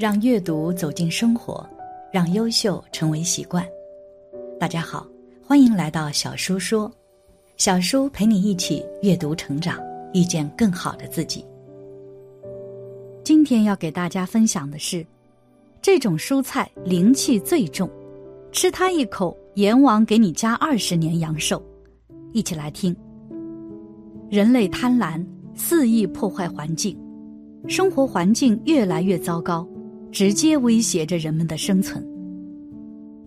让阅读走进生活，让优秀成为习惯。大家好，欢迎来到小叔说，小叔陪你一起阅读成长，遇见更好的自己。今天要给大家分享的是，这种蔬菜灵气最重，吃它一口，阎王给你加二十年阳寿。一起来听。人类贪婪，肆意破坏环境，生活环境越来越糟糕。直接威胁着人们的生存。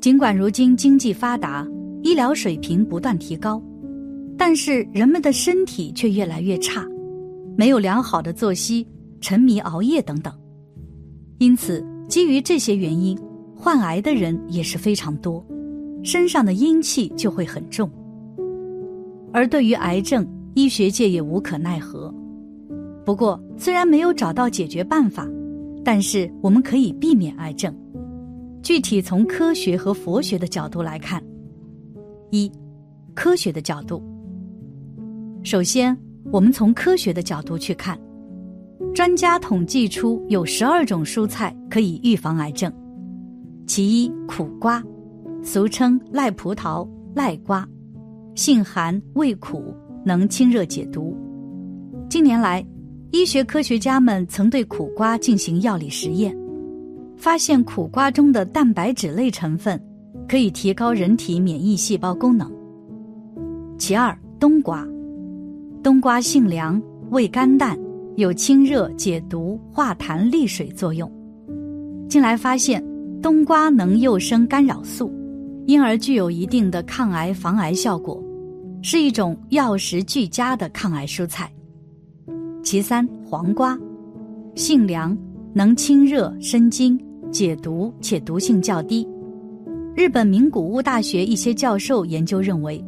尽管如今经济发达，医疗水平不断提高，但是人们的身体却越来越差，没有良好的作息，沉迷熬夜等等。因此，基于这些原因，患癌的人也是非常多，身上的阴气就会很重。而对于癌症，医学界也无可奈何。不过，虽然没有找到解决办法。但是我们可以避免癌症。具体从科学和佛学的角度来看，一，科学的角度。首先，我们从科学的角度去看，专家统计出有十二种蔬菜可以预防癌症。其一，苦瓜，俗称赖葡萄、赖瓜，性寒味苦，能清热解毒。近年来。医学科学家们曾对苦瓜进行药理实验，发现苦瓜中的蛋白质类成分可以提高人体免疫细胞功能。其二，冬瓜，冬瓜性凉，味甘淡，有清热解毒、化痰利水作用。近来发现，冬瓜能诱生干扰素，因而具有一定的抗癌防癌效果，是一种药食俱佳的抗癌蔬菜。其三，黄瓜，性凉，能清热生津、解毒，且毒性较低。日本名古屋大学一些教授研究认为，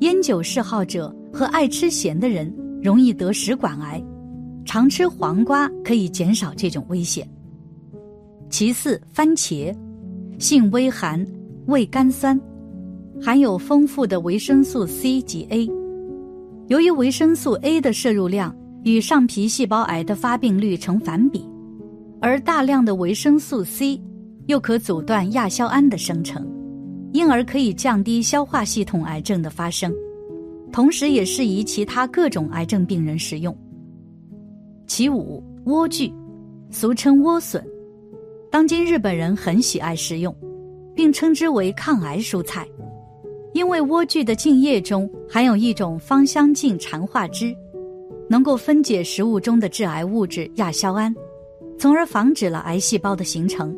烟酒嗜好者和爱吃咸的人容易得食管癌，常吃黄瓜可以减少这种危险。其四，番茄，性微寒，味甘酸，含有丰富的维生素 C 及 A。由于维生素 A 的摄入量。与上皮细胞癌的发病率成反比，而大量的维生素 C 又可阻断亚硝胺的生成，因而可以降低消化系统癌症的发生，同时也适宜其他各种癌症病人食用。其五，莴苣，俗称莴笋，当今日本人很喜爱食用，并称之为抗癌蔬菜，因为莴苣的茎叶中含有一种芳香烃产化汁。能够分解食物中的致癌物质亚硝胺，从而防止了癌细胞的形成，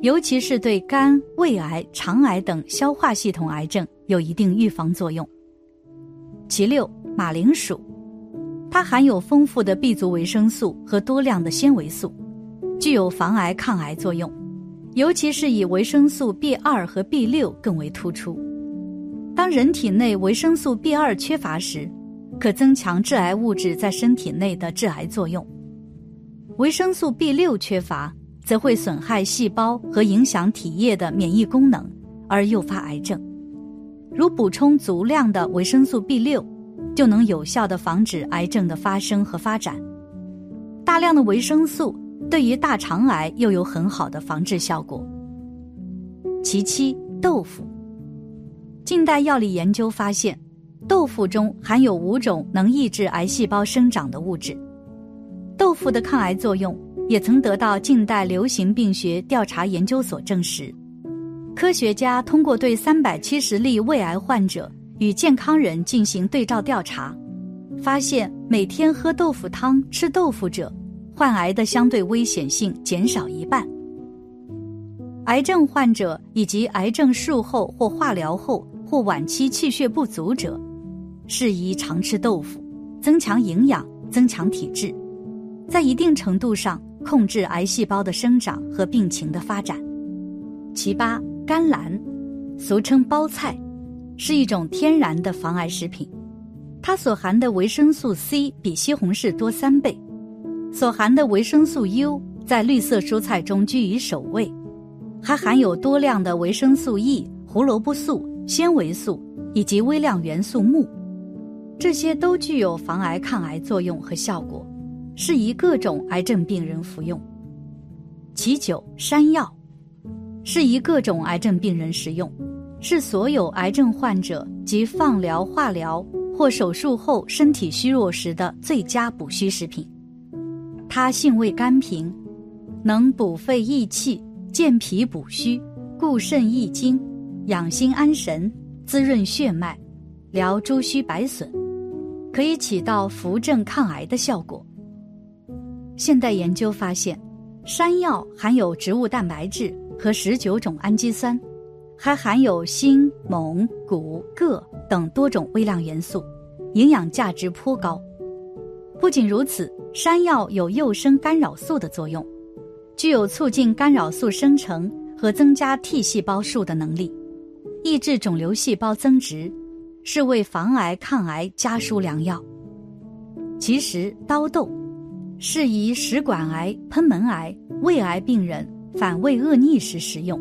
尤其是对肝、胃癌、肠癌等消化系统癌症有一定预防作用。其六，马铃薯，它含有丰富的 B 族维生素和多量的纤维素，具有防癌抗癌作用，尤其是以维生素 B 二和 B 六更为突出。当人体内维生素 B 二缺乏时，可增强致癌物质在身体内的致癌作用，维生素 B 六缺乏则会损害细胞和影响体液的免疫功能，而诱发癌症。如补充足量的维生素 B 六，就能有效的防止癌症的发生和发展。大量的维生素对于大肠癌又有很好的防治效果。其七，豆腐。近代药理研究发现。豆腐中含有五种能抑制癌细胞生长的物质，豆腐的抗癌作用也曾得到近代流行病学调查研究所证实。科学家通过对三百七十例胃癌患者与健康人进行对照调查，发现每天喝豆腐汤、吃豆腐者，患癌的相对危险性减少一半。癌症患者以及癌症术后或化疗后或晚期气血不足者。适宜常吃豆腐，增强营养，增强体质，在一定程度上控制癌细胞的生长和病情的发展。其八，甘蓝，俗称包菜，是一种天然的防癌食品，它所含的维生素 C 比西红柿多三倍，所含的维生素 U 在绿色蔬菜中居于首位，还含有多量的维生素 E、胡萝卜素、纤维素以及微量元素钼。这些都具有防癌抗癌作用和效果，适宜各种癌症病人服用。其九，山药，适宜各种癌症病人食用，是所有癌症患者及放疗、化疗或手术后身体虚弱时的最佳补虚食品。它性味甘平，能补肺益气、健脾补虚、固肾益精、养心安神、滋润血脉、疗诸虚百损，可以起到扶正抗癌的效果。现代研究发现。山药含有植物蛋白质和十九种氨基酸，还含有锌、锰、钴、铬等多种微量元素，营养价值颇高。不仅如此，山药有诱生干扰素的作用，具有促进干扰素生成和增加 T 细胞数的能力，抑制肿瘤细胞增殖，是为防癌抗癌家书良药。其实，刀豆。适宜食管癌、喷门癌、胃癌病人反胃恶逆时食用，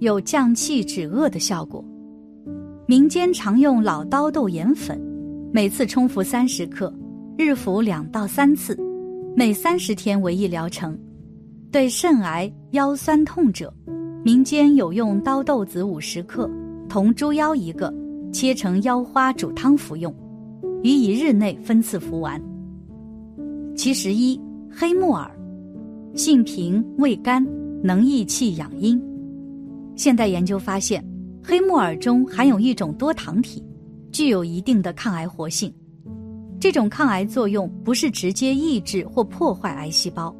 有降气止恶的效果。民间常用老刀豆研粉，每次冲服三十克，日服两到三次，每三十天为一疗程。对肾癌、腰酸痛者，民间有用刀豆子五十克，同猪腰一个，切成腰花煮汤服用，于一日内分次服完。其十一，黑木耳，性平味甘，能益气养阴。现代研究发现，黑木耳中含有一种多糖体，具有一定的抗癌活性。这种抗癌作用不是直接抑制或破坏癌细胞，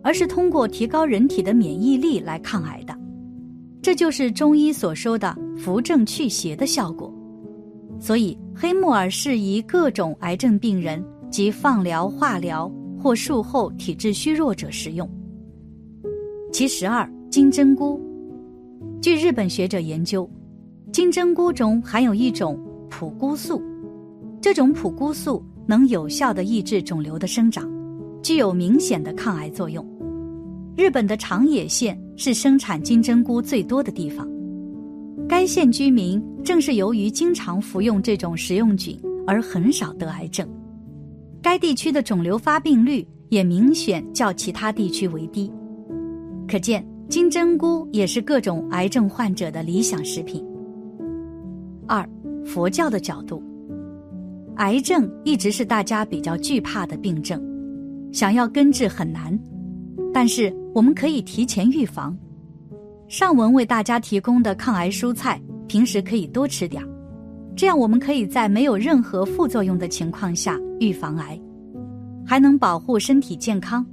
而是通过提高人体的免疫力来抗癌的。这就是中医所说的扶正祛邪的效果。所以，黑木耳适宜各种癌症病人。及放疗、化疗或术后体质虚弱者食用。其十二，金针菇。据日本学者研究，金针菇中含有一种普菇素，这种普菇素能有效的抑制肿瘤的生长，具有明显的抗癌作用。日本的长野县是生产金针菇最多的地方，该县居民正是由于经常服用这种食用菌而很少得癌症。该地区的肿瘤发病率也明显较其他地区为低，可见金针菇也是各种癌症患者的理想食品。二，佛教的角度，癌症一直是大家比较惧怕的病症，想要根治很难，但是我们可以提前预防。上文为大家提供的抗癌蔬菜，平时可以多吃点儿。这样，我们可以在没有任何副作用的情况下预防癌，还能保护身体健康。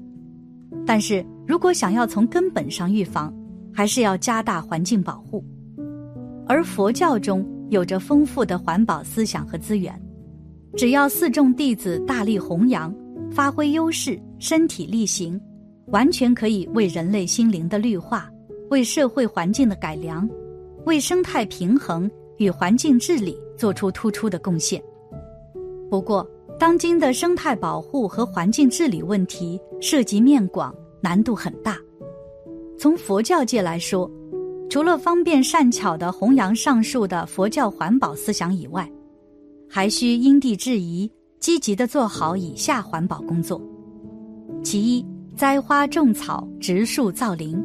但是如果想要从根本上预防，还是要加大环境保护。而佛教中有着丰富的环保思想和资源，只要四众弟子大力弘扬，发挥优势，身体力行，完全可以为人类心灵的绿化，为社会环境的改良，为生态平衡。与环境治理做出突出的贡献。不过，当今的生态保护和环境治理问题涉及面广，难度很大。从佛教界来说，除了方便善巧的弘扬上述的佛教环保思想以外，还需因地制宜，积极的做好以下环保工作：其一，栽花种草，植树造林。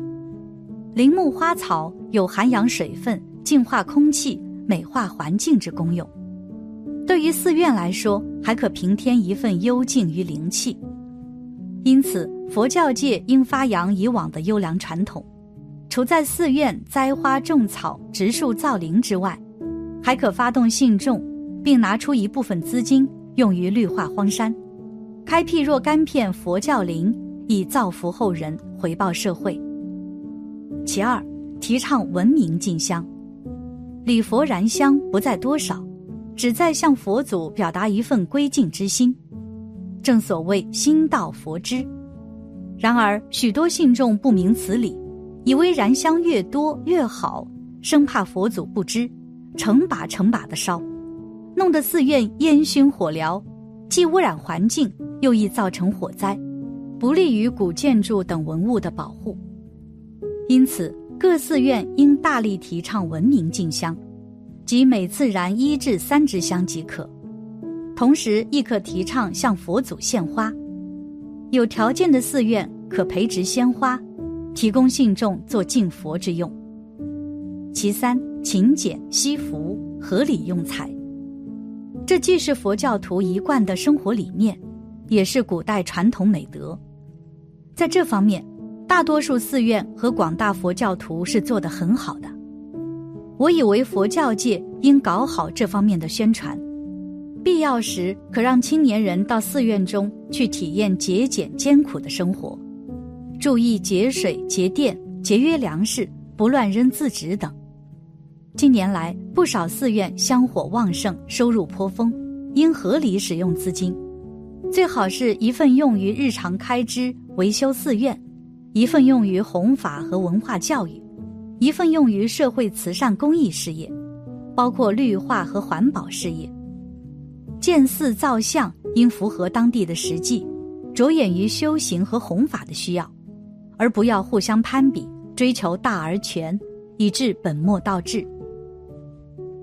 林木花草有涵养水分、净化空气。美化环境之功用，对于寺院来说，还可平添一份幽静与灵气。因此，佛教界应发扬以往的优良传统，除在寺院栽花种草、植树造林之外，还可发动信众，并拿出一部分资金用于绿化荒山，开辟若干片佛教林，以造福后人，回报社会。其二，提倡文明进香。礼佛燃香不在多少，只在向佛祖表达一份归敬之心。正所谓心到佛知。然而许多信众不明此理，以为燃香越多越好，生怕佛祖不知，成把成把的烧，弄得寺院烟熏火燎，既污染环境，又易造成火灾，不利于古建筑等文物的保护。因此。各寺院应大力提倡文明敬香，即每次燃一至三支香即可。同时，亦可提倡向佛祖献花。有条件的寺院可培植鲜花，提供信众做敬佛之用。其三，勤俭惜福，合理用财。这既是佛教徒一贯的生活理念，也是古代传统美德。在这方面，大多数寺院和广大佛教徒是做得很好的。我以为佛教界应搞好这方面的宣传，必要时可让青年人到寺院中去体验节俭艰苦的生活，注意节水节电、节约粮食、不乱扔字纸等。近年来，不少寺院香火旺盛，收入颇丰，应合理使用资金，最好是一份用于日常开支维修寺院，一份用于弘法和文化教育。一份用于社会慈善公益事业，包括绿化和环保事业。建寺造像应符合当地的实际，着眼于修行和弘法的需要，而不要互相攀比，追求大而全，以致本末倒置。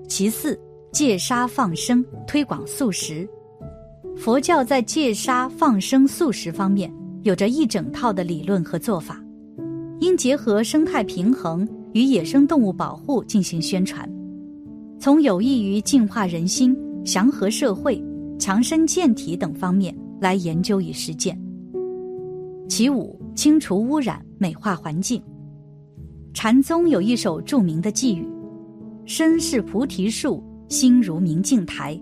其次，戒杀放生，推广素食。佛教在戒杀放生素食方面有着一整套的理论和做法，应结合生态平衡。与野生动物保护进行宣传，从有益于净化人心、祥和社会、强身健体等方面来研究与实践。其五，清除污染，美化环境。禅宗有一首著名的寄语：“身是菩提树，心如明镜台，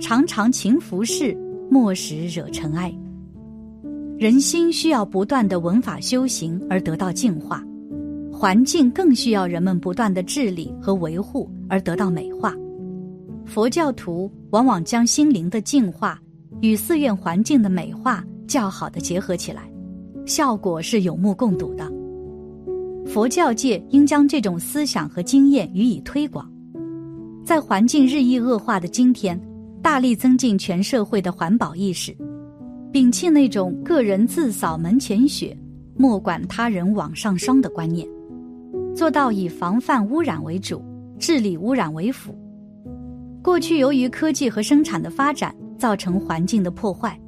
常常勤拂拭，莫使惹尘埃。”人心需要不断的闻法修行而得到净化。环境更需要人们不断的治理和维护而得到美化。佛教徒往往将心灵的净化与寺院环境的美化较好的结合起来，效果是有目共睹的。佛教界应将这种思想和经验予以推广，在环境日益恶化的今天，大力增进全社会的环保意识，摒弃那种个人自扫门前雪，莫管他人网上霜的观念。做到以防范污染为主，治理污染为辅。过去由于科技和生产的发展造成环境的破坏，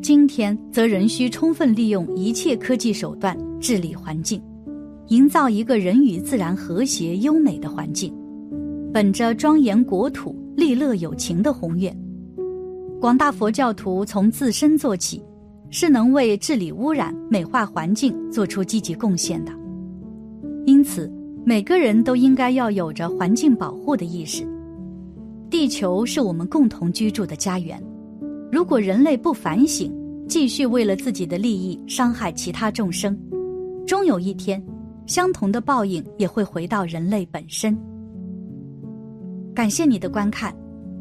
今天则仍需充分利用一切科技手段治理环境，营造一个人与自然和谐优美的环境。本着庄严国土、利乐有情的宏愿，广大佛教徒从自身做起，是能为治理污染、美化环境做出积极贡献的。因此，每个人都应该要有着环境保护的意识。地球是我们共同居住的家园，如果人类不反省，继续为了自己的利益伤害其他众生，终有一天，相同的报应也会回到人类本身。感谢你的观看，